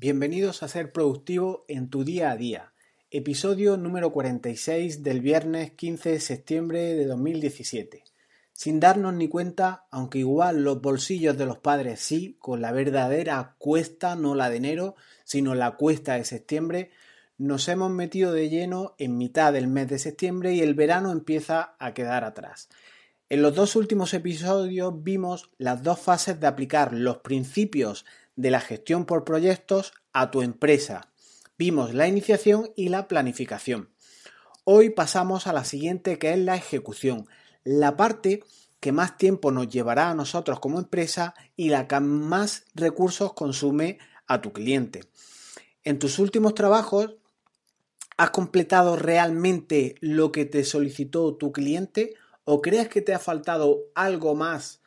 Bienvenidos a Ser Productivo en tu día a día, episodio número 46 del viernes 15 de septiembre de 2017. Sin darnos ni cuenta, aunque igual los bolsillos de los padres sí, con la verdadera cuesta, no la de enero, sino la cuesta de septiembre, nos hemos metido de lleno en mitad del mes de septiembre y el verano empieza a quedar atrás. En los dos últimos episodios vimos las dos fases de aplicar los principios de la gestión por proyectos a tu empresa. Vimos la iniciación y la planificación. Hoy pasamos a la siguiente que es la ejecución, la parte que más tiempo nos llevará a nosotros como empresa y la que más recursos consume a tu cliente. En tus últimos trabajos, ¿has completado realmente lo que te solicitó tu cliente o crees que te ha faltado algo más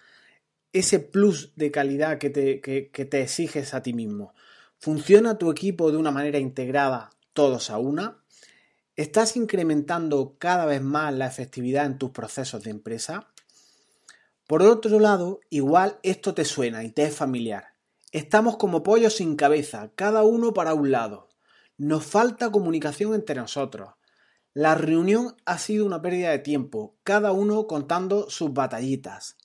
ese plus de calidad que te, que, te exiges a ti mismo? ¿Funciona tu equipo de una manera integrada todos a una? ¿Estás incrementando cada vez más la efectividad en tus procesos de empresa? Por otro lado, igual esto te suena y te es familiar. Estamos como pollos sin cabeza, cada uno para un lado. Nos falta comunicación entre nosotros. La reunión ha sido una pérdida de tiempo, cada uno contando sus batallitas.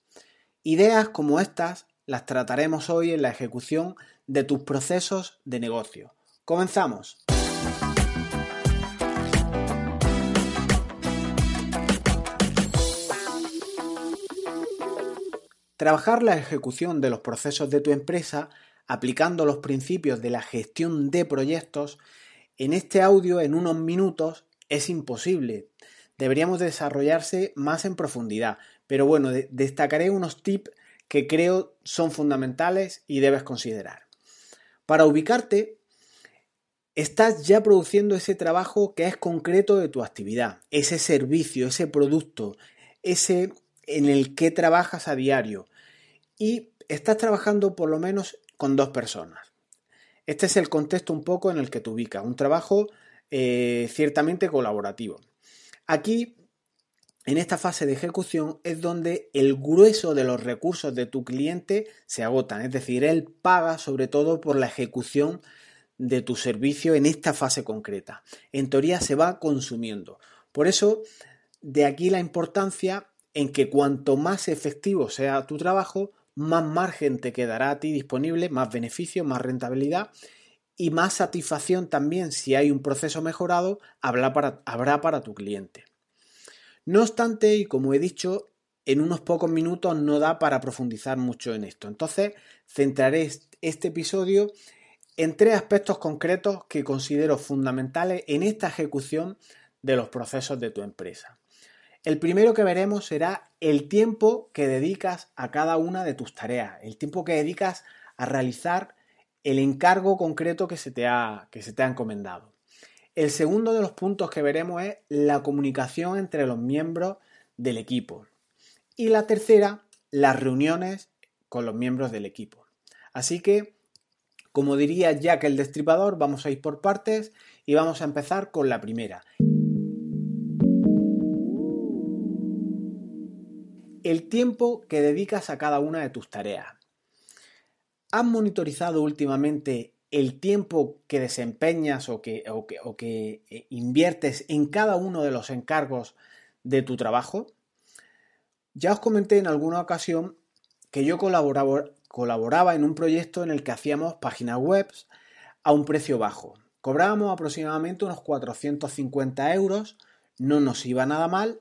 Ideas como estas las trataremos hoy en la ejecución de tus procesos de negocio. Comenzamos. Trabajar la ejecución de los procesos de tu empresa aplicando los principios de la gestión de proyectos en este audio en unos minutos es imposible. Deberíamos desarrollarse más en profundidad, pero bueno, destacaré unos tips que creo son fundamentales y debes considerar. Para ubicarte, estás ya produciendo ese trabajo que es concreto de tu actividad, ese servicio, ese producto, ese en el que trabajas a diario y estás trabajando por lo menos con dos personas. Este es el contexto un poco en el que te ubicas, un trabajo eh, ciertamente colaborativo. Aquí en esta fase de ejecución es donde el grueso de los recursos de tu cliente se agotan, es decir, él paga sobre todo por la ejecución de tu servicio en esta fase concreta. En teoría se va consumiendo. Por eso, de aquí la importancia en que cuanto más efectivo sea tu trabajo, más margen te quedará a ti disponible, más beneficio, más rentabilidad y más satisfacción también si hay un proceso mejorado habrá para, habrá para tu cliente. No obstante, y como he dicho, en unos pocos minutos no da para profundizar mucho en esto. Entonces, centraré este episodio en tres aspectos concretos que considero fundamentales en esta ejecución de los procesos de tu empresa. El primero que veremos será el tiempo que dedicas a cada una de tus tareas, el tiempo que dedicas a realizar el encargo concreto que se te ha, que se te ha encomendado. El segundo de los puntos que veremos es la comunicación entre los miembros del equipo. Y la tercera, las reuniones con los miembros del equipo. Así que, como diría Jack el Destripador, vamos a ir por partes y vamos a empezar con la primera. El tiempo que dedicas a cada una de tus tareas. ¿Has monitorizado últimamente el tiempo que desempeñas o que, que, eh, inviertes en cada uno de los encargos de tu trabajo? Ya os comenté en alguna ocasión que yo colaboraba, colaboraba en un proyecto en el que hacíamos páginas web a un precio bajo. Cobrábamos aproximadamente unos 450 euros, no nos iba nada mal,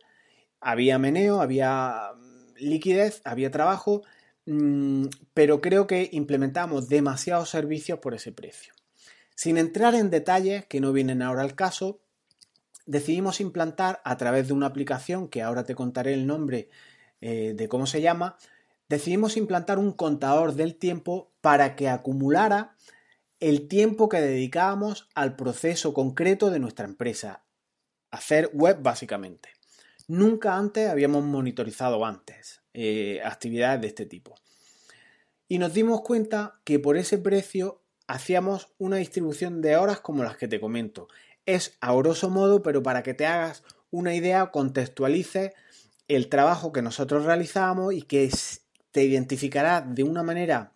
había meneo, había liquidez, había trabajo Mm, pero creo que implementamos demasiados servicios por ese precio. Sin entrar en detalles que no vienen ahora al caso, decidimos implantar a través de una aplicación que ahora te contaré el nombre eh, de cómo se llama, decidimos implantar un contador del tiempo para que acumulara el tiempo que dedicábamos al proceso concreto de nuestra empresa, hacer web básicamente. Nunca antes habíamos monitorizado antes. Eh, actividades de este tipo. Y nos dimos cuenta que por ese precio hacíamos una distribución de horas como las que te comento. Es a grosso modo, pero para que te hagas una idea, contextualice el trabajo que nosotros realizamos y que te identificará de una manera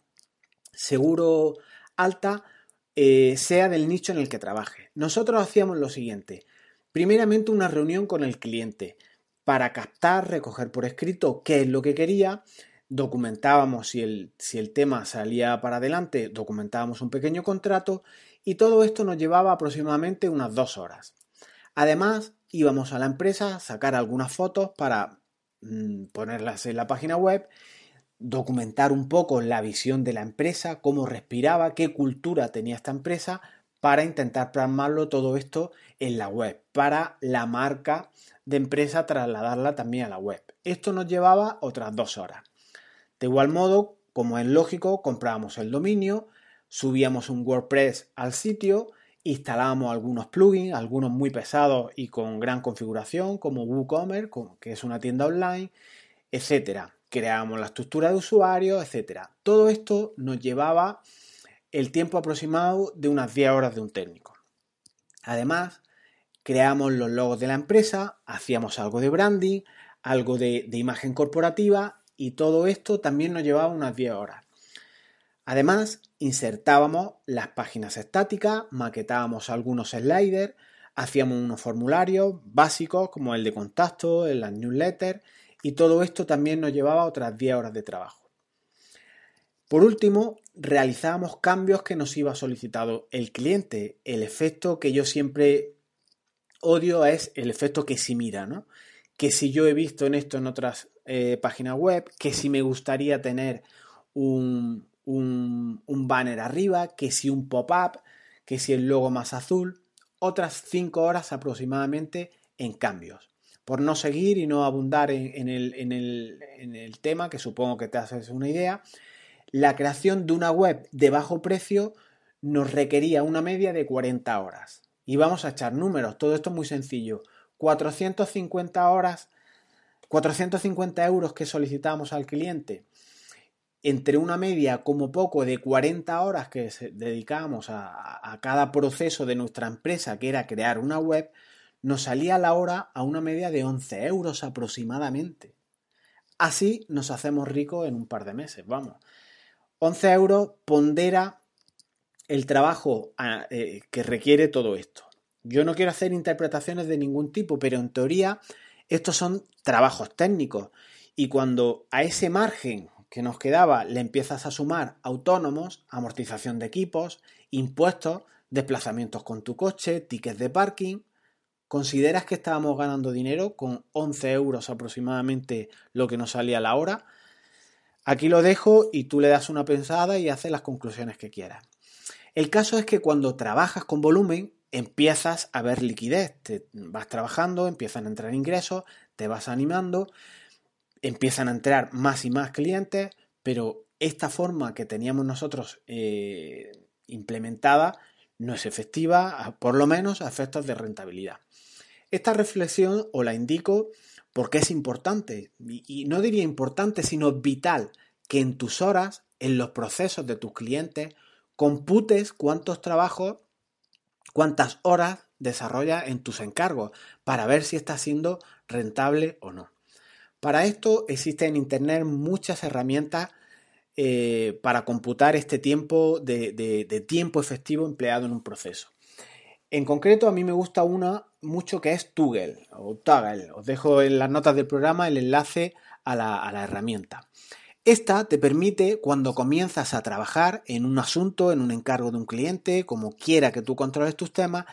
seguro alta eh, sea del nicho en el que trabaje. Nosotros hacíamos lo siguiente. Primeramente una reunión con el cliente para captar, recoger por escrito qué es lo que quería, documentábamos si el, si el tema salía para adelante, documentábamos un pequeño contrato y todo esto nos llevaba aproximadamente unas dos horas. Además, íbamos a la empresa a sacar algunas fotos para mm, ponerlas en la página web, documentar un poco la visión de la empresa, cómo respiraba, qué cultura tenía esta empresa, para intentar plasmarlo todo esto en la web, para la marca de empresa trasladarla también a la web. Esto nos llevaba otras dos horas. De igual modo, como es lógico, comprábamos el dominio, subíamos un WordPress al sitio, instalábamos algunos plugins, algunos muy pesados y con gran configuración, como WooCommerce, que es una tienda online, etcétera. Creábamos la estructura de usuario, etcétera. Todo esto nos llevaba el tiempo aproximado de unas 10 horas de un técnico. Además, creamos los logos de la empresa, hacíamos algo de branding, algo de, de imagen corporativa y todo esto también nos llevaba unas 10 horas. Además, insertábamos las páginas estáticas, maquetábamos algunos sliders, hacíamos unos formularios básicos como el de contacto, en las newsletters y todo esto también nos llevaba otras 10 horas de trabajo. Por último, realizábamos cambios que nos iba solicitado el cliente. El efecto que yo siempre odio es el efecto que si mira, ¿no? Que si yo he visto en esto en otras eh, página web, que si me gustaría tener un, un, banner arriba, que si un pop-up, que si el logo más azul, otras 5 horas aproximadamente en cambios. Por no seguir y no abundar en, el, en, el, en el tema, que supongo que te haces una idea, la creación de una web de bajo precio nos requería una media de 40 horas. Y vamos a echar números, todo esto es muy sencillo. 450 horas 450 euros que solicitamos al cliente, entre una media como poco de 40 horas que dedicamos a, cada proceso de nuestra empresa, que era crear una web, nos salía la hora a una media de 11 euros aproximadamente. Así nos hacemos ricos en un par de meses, vamos. 11 euros pondera el trabajo eh, que requiere todo esto. Yo no quiero hacer interpretaciones de ningún tipo, pero en teoría estos son trabajos técnicos y cuando a ese margen que nos quedaba le empiezas a sumar autónomos, amortización de equipos, impuestos, desplazamientos con tu coche, tickets de parking, ¿consideras que estábamos ganando dinero con 11 euros aproximadamente lo que nos salía a la hora? Aquí lo dejo y tú le das una pensada y haces las conclusiones que quieras. El caso es que cuando trabajas con volumen, empiezas a ver liquidez, te vas trabajando, empiezan a entrar ingresos, te vas animando, empiezan a entrar más y más clientes, pero esta forma que teníamos nosotros eh, implementada no es efectiva, por lo menos a efectos de rentabilidad. Esta reflexión os la indico porque es importante, y no diría importante, sino vital, que en tus horas, en los procesos de tus clientes, computes cuántos trabajos cuántas horas desarrollas en tus encargos para ver si está siendo rentable o no. Para esto existen en Internet muchas herramientas eh, para computar este tiempo de, tiempo efectivo empleado en un proceso. En concreto, a mí me gusta una mucho que es Toggle o Toggle. Os dejo en las notas del programa el enlace a la herramienta. Esta te permite, cuando comienzas a trabajar en un asunto, en un encargo de un cliente, como quiera que tú controles tus temas,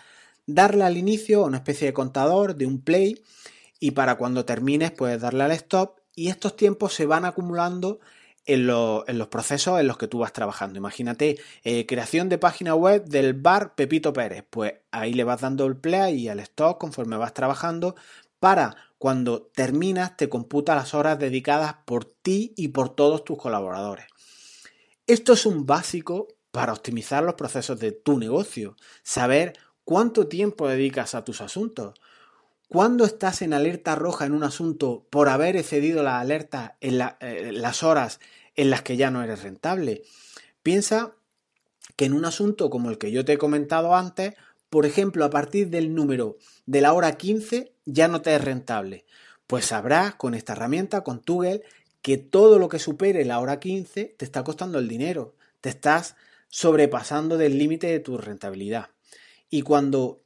darle al inicio una especie de contador, de un play, y para cuando termines puedes darle al stop y estos tiempos se van acumulando en, los procesos en los que tú vas trabajando. Imagínate, eh, creación de página web del bar Pepito Pérez. Pues ahí le vas dando el play y al stop conforme vas trabajando para cuando terminas te computa las horas dedicadas por ti y por todos tus colaboradores. Esto es un básico para optimizar los procesos de tu negocio, saber cuánto tiempo dedicas a tus asuntos. Cuando estás en alerta roja en un asunto por haber excedido la alerta en eh, las horas en las que ya no eres rentable. Piensa que en un asunto como el que yo te he comentado antes, por ejemplo, a partir del número de la hora 15 ya no te es rentable. Pues sabrás con esta herramienta, con Toggle, que todo lo que supere la hora 15 te está costando el dinero. Te estás sobrepasando del límite de tu rentabilidad. Y cuando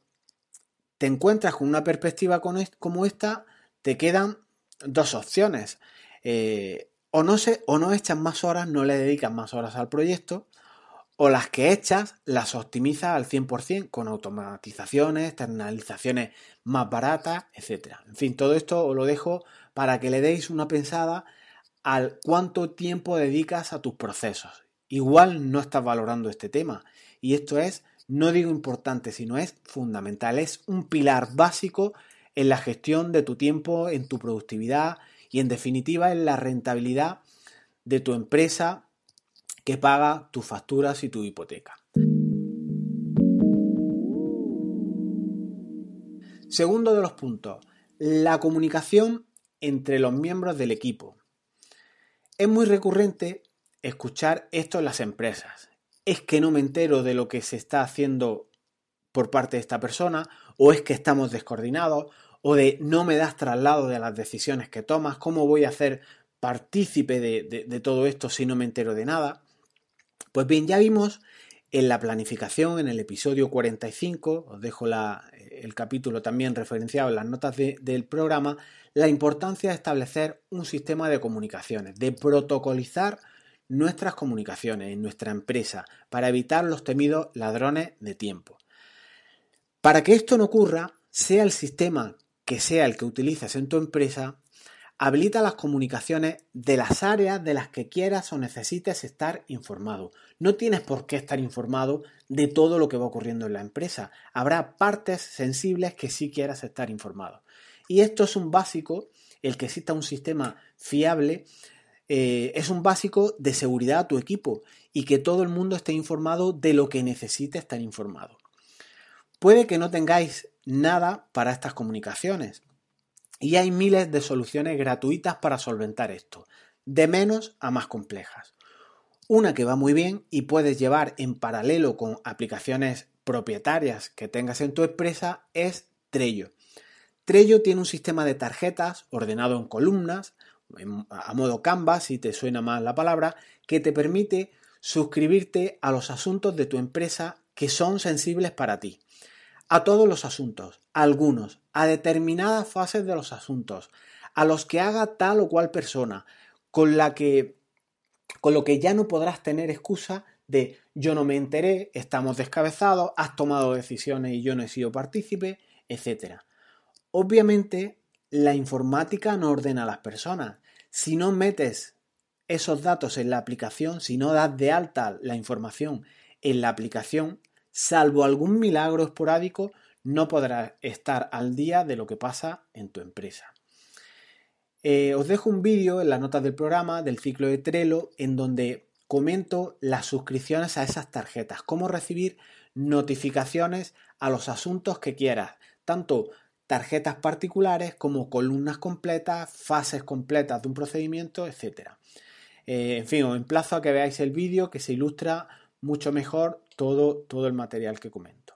te encuentras con una perspectiva como esta, te quedan dos opciones. Eh, o, no se, o no echas más horas, no le dedicas más horas al proyecto, o las que echas las optimizas al 100% con automatizaciones, externalizaciones más baratas, etc. En fin, todo esto os lo dejo para que le deis una pensada al cuánto tiempo dedicas a tus procesos. Igual no estás valorando este tema y esto es, no digo importante, sino es fundamental, es un pilar básico en la gestión de tu tiempo, en tu productividad y en definitiva en la rentabilidad de tu empresa que paga tus facturas y tu hipoteca. Segundo de los puntos, la comunicación entre los miembros del equipo. Es muy recurrente escuchar esto en las empresas. Es que no me entero de lo que se está haciendo por parte de esta persona, o es que estamos descoordinados, o de no me das traslado de las decisiones que tomas, cómo voy a hacer partícipe de, todo esto si no me entero de nada. Pues bien, ya vimos en la planificación, en el episodio 45, os dejo el capítulo también referenciado en las notas del programa, la importancia de establecer un sistema de comunicaciones, de protocolizar nuestras comunicaciones en nuestra empresa para evitar los temidos ladrones de tiempo. Para que esto no ocurra, sea el sistema que sea el que utilices en tu empresa, habilita las comunicaciones de las áreas de las que quieras o necesites estar informado. No tienes por qué estar informado de todo lo que va ocurriendo en la empresa. Habrá partes sensibles que sí quieras estar informado. Y esto es un básico, el que exista un sistema fiable, eh, es un básico de seguridad a tu equipo y que todo el mundo esté informado de lo que necesite estar informado. Puede que no tengáis nada para estas comunicaciones. Y hay miles de soluciones gratuitas para solventar esto, de menos a más complejas. Una que va muy bien y puedes llevar en paralelo con aplicaciones propietarias que tengas en tu empresa es Trello. Trello tiene un sistema de tarjetas ordenado en columnas, a modo Canvas, si te suena más la palabra, que te permite suscribirte a los asuntos de tu empresa que son sensibles para ti a todos los asuntos, a algunos, a determinadas fases de los asuntos, a los que haga tal o cual persona, con la que con lo que ya no podrás tener excusa de yo no me enteré, estamos descabezados, has tomado decisiones y yo no he sido partícipe, etc. Obviamente, la informática no ordena a las personas. Si no metes esos datos en la aplicación, si no das de alta la información en la aplicación, salvo algún milagro esporádico, no podrás estar al día de lo que pasa en tu empresa. Eh, os dejo un vídeo en las notas del programa del ciclo de Trello en donde comento las suscripciones a esas tarjetas, cómo recibir notificaciones a los asuntos que quieras, tanto tarjetas particulares como columnas completas, fases completas de un procedimiento, etc. Eh, en fin, os emplazo a que veáis el vídeo que se ilustra mucho mejor todo, todo el material que comento.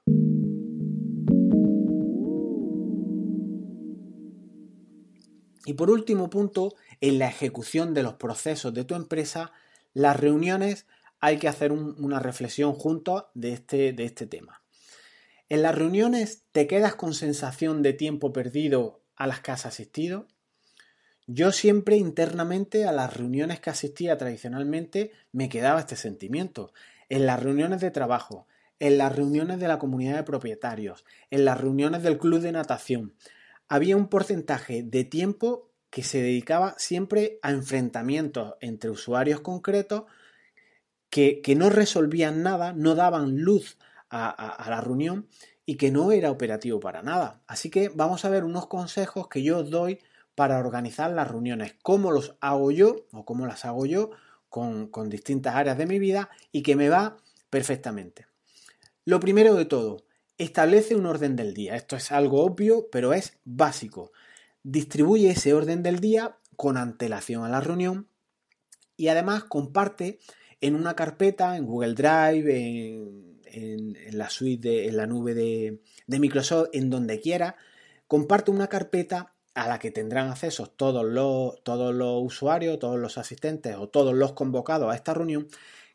Y por último punto, en la ejecución de los procesos de tu empresa, las reuniones hay que hacer una reflexión juntos de este, de este tema. En las reuniones te quedas con sensación de tiempo perdido a las que has asistido. Yo siempre internamente a las reuniones que asistía tradicionalmente me quedaba este sentimiento en las reuniones de trabajo, en las reuniones de la comunidad de propietarios, en las reuniones del club de natación. Había un porcentaje de tiempo que se dedicaba siempre a enfrentamientos entre usuarios concretos que, no resolvían nada, no daban luz a, a la reunión y que no era operativo para nada. Así que vamos a ver unos consejos que yo os doy para organizar las reuniones, cómo los hago yo o cómo las hago yo con, distintas áreas de mi vida y que me va perfectamente. Lo primero de todo, establece un orden del día. Esto es algo obvio, pero es básico. Distribuye ese orden del día con antelación a la reunión y además comparte en una carpeta, en Google Drive, en, la suite, en la nube de, de Microsoft, en donde quiera, comparte una carpeta a la que tendrán acceso todos los, todos los usuarios, todos los asistentes o todos los convocados a esta reunión,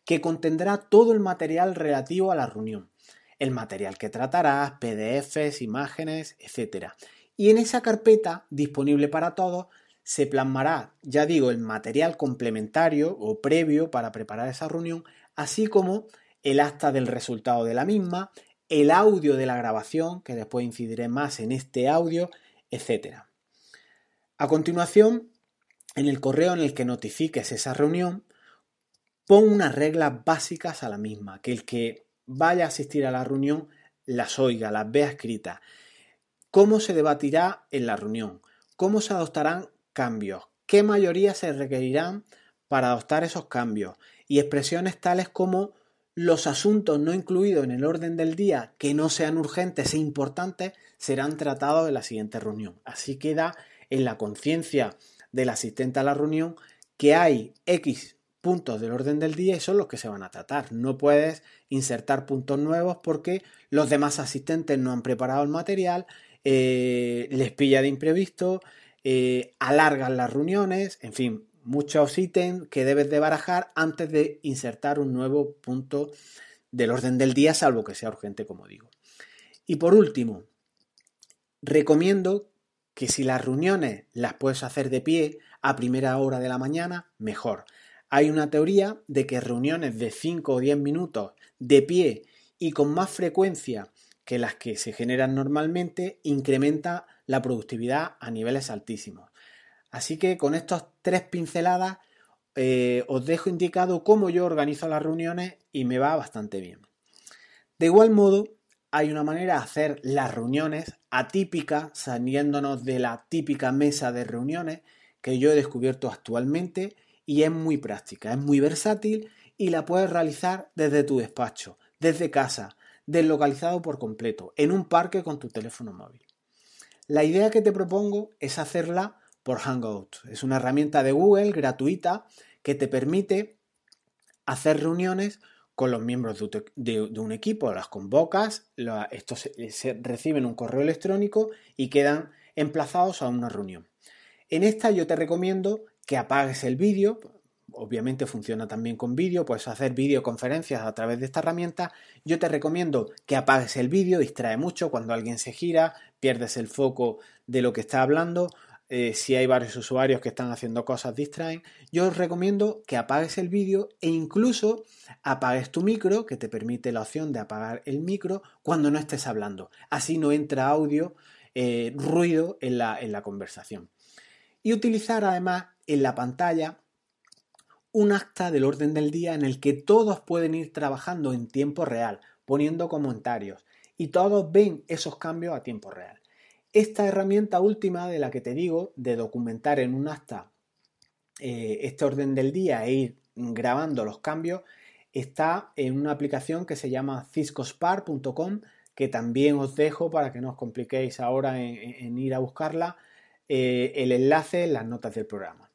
que contendrá todo el material relativo a la reunión. El material que tratarás, PDFs, imágenes, etc. Y en esa carpeta, disponible para todos, se plasmará, ya digo, el material complementario o previo para preparar esa reunión, así como el acta del resultado de la misma, el audio de la grabación, que después incidiré más en este audio, etc. A continuación, en el correo en el que notifiques esa reunión, pon unas reglas básicas a la misma, que el que vaya a asistir a la reunión las oiga, las vea escritas. ¿Cómo se debatirá en la reunión? ¿Cómo se adoptarán cambios? ¿Qué mayoría se requerirán para adoptar esos cambios? Y expresiones tales como los asuntos no incluidos en el orden del día que no sean urgentes e importantes serán tratados en la siguiente reunión. Así queda en la conciencia del asistente a la reunión que hay X puntos del orden del día y son los que se van a tratar. No puedes insertar puntos nuevos porque los demás asistentes no han preparado el material, eh, les pilla de imprevisto, eh, alargan las reuniones, en fin, muchos ítems que debes de barajar antes de insertar un nuevo punto del orden del día, salvo que sea urgente, como digo. Y por último, recomiendo que si las reuniones las puedes hacer de pie a primera hora de la mañana, mejor. Hay una teoría de que reuniones de 5 o 10 minutos de pie y con más frecuencia que las que se generan normalmente incrementa la productividad a niveles altísimos. Así que con estas tres pinceladas eh, os dejo indicado cómo yo organizo las reuniones y me va bastante bien. De igual modo, hay una manera de hacer las reuniones atípicas, saliéndonos de la típica mesa de reuniones que yo he descubierto actualmente y es muy práctica, es muy versátil y la puedes realizar desde tu despacho, desde casa, deslocalizado por completo, en un parque con tu teléfono móvil. La idea que te propongo es hacerla por Hangout. Es una herramienta de Google gratuita que te permite hacer reuniones con los miembros de, un equipo, las convocas, estos se, reciben un correo electrónico y quedan emplazados a una reunión. En esta yo te recomiendo que apagues el vídeo, obviamente funciona también con vídeo, puedes hacer videoconferencias a través de esta herramienta. Yo te recomiendo que apagues el vídeo, distrae mucho cuando alguien se gira, pierdes el foco de lo que está hablando eh, si hay varios usuarios que están haciendo cosas distraen, yo os recomiendo que apagues el vídeo e incluso apagues tu micro, que te permite la opción de apagar el micro cuando no estés hablando. Así no entra audio, eh, ruido en la, en la conversación. Y utilizar además en la pantalla un acta del orden del día en el que todos pueden ir trabajando en tiempo real, poniendo comentarios, y todos ven esos cambios a tiempo real. Esta herramienta última de la que te digo, de documentar en un acta eh, este orden del día e ir grabando los cambios, está en una aplicación que se llama ciscospar.com, que también os dejo para que no os compliquéis ahora en, ir a buscarla, eh, el enlace en las notas del programa.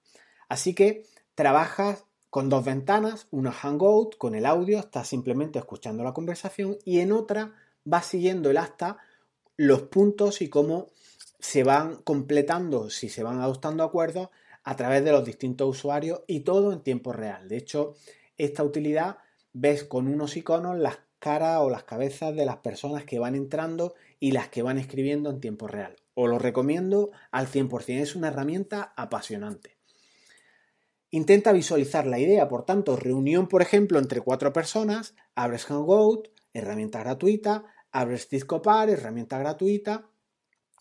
Así que trabajas con dos ventanas, una Hangout con el audio, estás simplemente escuchando la conversación y en otra vas siguiendo el acta los puntos y cómo se van completando, si se van adoptando acuerdos a través de los distintos usuarios y todo en tiempo real. De hecho, esta utilidad ves con unos iconos las caras o las cabezas de las personas que van entrando y las que van escribiendo en tiempo real. Os lo recomiendo al 100%, es una herramienta apasionante. Intenta visualizar la idea, por tanto, reunión, por ejemplo, entre cuatro personas, abres Hangout, herramienta gratuita, abres Ciscopar, herramienta gratuita,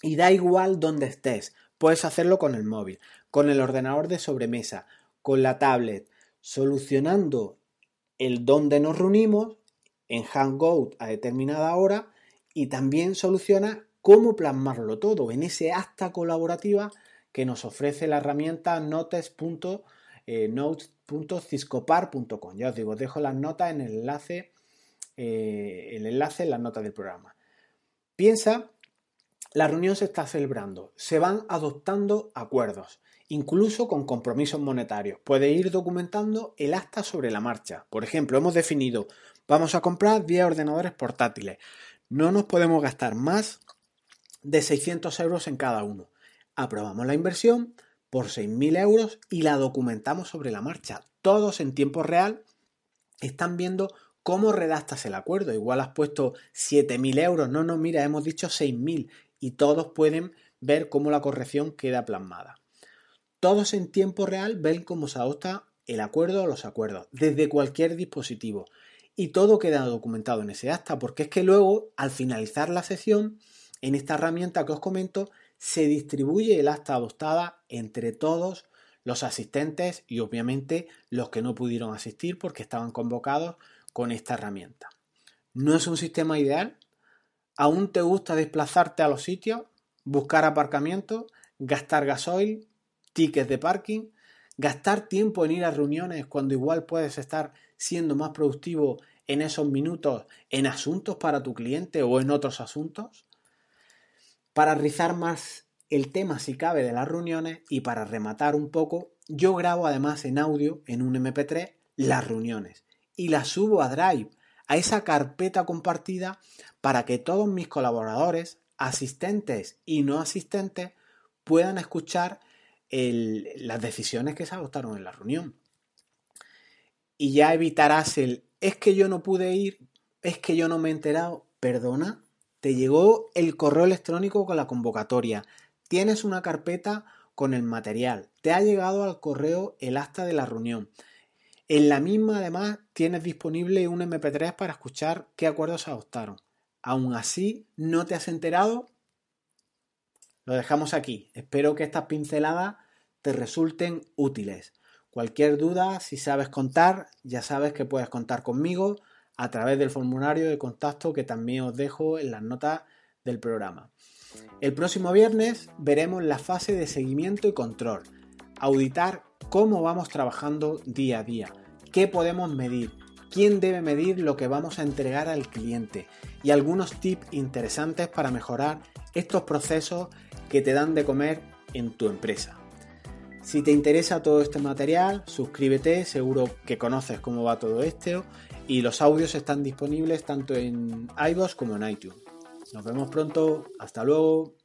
y da igual donde estés. Puedes hacerlo con el móvil, con el ordenador de sobremesa, con la tablet, solucionando el dónde nos reunimos en Hangout a determinada hora y también soluciona cómo plasmarlo todo en ese acta colaborativa que nos ofrece la herramienta notes.ciscopar.com. Ya os digo, dejo las notas en el enlace eh, el enlace en las notas del programa. Piensa, la reunión se está celebrando, se van adoptando acuerdos, incluso con compromisos monetarios. Puede ir documentando el acta sobre la marcha. Por ejemplo, hemos definido, vamos a comprar 10 ordenadores portátiles. No nos podemos gastar más de 600 euros en cada uno. Aprobamos la inversión por 6.000 euros y la documentamos sobre la marcha, todos en tiempo real están viendo cómo redactas el acuerdo. Igual has puesto 7.000 euros. No, no, mira, hemos dicho 6.000 y todos pueden ver cómo la corrección queda plasmada. Todos en tiempo real ven cómo se adopta el acuerdo o los acuerdos, desde cualquier dispositivo. Y todo queda documentado en ese acta, porque es que luego, al finalizar la sesión, en esta herramienta que os comento, se distribuye el acta adoptada entre todos los asistentes y obviamente los que no pudieron asistir porque estaban convocados con esta herramienta. ¿No es un sistema ideal? ¿Aún te gusta desplazarte a los sitios, buscar aparcamiento, gastar gasoil, tickets de parking, gastar tiempo en ir a reuniones cuando igual puedes estar siendo más productivo en esos minutos en asuntos para tu cliente o en otros asuntos? Para rizar más el tema si cabe de las reuniones y para rematar un poco, yo grabo además en audio en un MP3 las reuniones y las subo a Drive, a esa carpeta compartida para que todos mis colaboradores, asistentes y no asistentes puedan escuchar las decisiones que se adoptaron en la reunión. Y ya evitarás el es que yo no pude ir, es que yo no me he enterado. Perdona, te llegó el correo electrónico con la convocatoria, tienes una carpeta con el material, te ha llegado al correo el acta de la reunión. En la misma además tienes disponible un MP3 para escuchar qué acuerdos se adoptaron. Aún así, ¿no te has enterado? Lo dejamos aquí. Espero que estas pinceladas te resulten útiles. Cualquier duda, si sabes contar, ya sabes que puedes contar conmigo a través del formulario de contacto que también os dejo en las notas del programa. El próximo viernes veremos la fase de seguimiento y control, auditar cómo vamos trabajando día a día, qué podemos medir, quién debe medir lo que vamos a entregar al cliente y algunos tips interesantes para mejorar estos procesos que te dan de comer en tu empresa. Si te interesa todo este material, suscríbete, seguro que conoces cómo va todo esto y los audios están disponibles tanto en iVoox como en iTunes. Nos vemos pronto, hasta luego.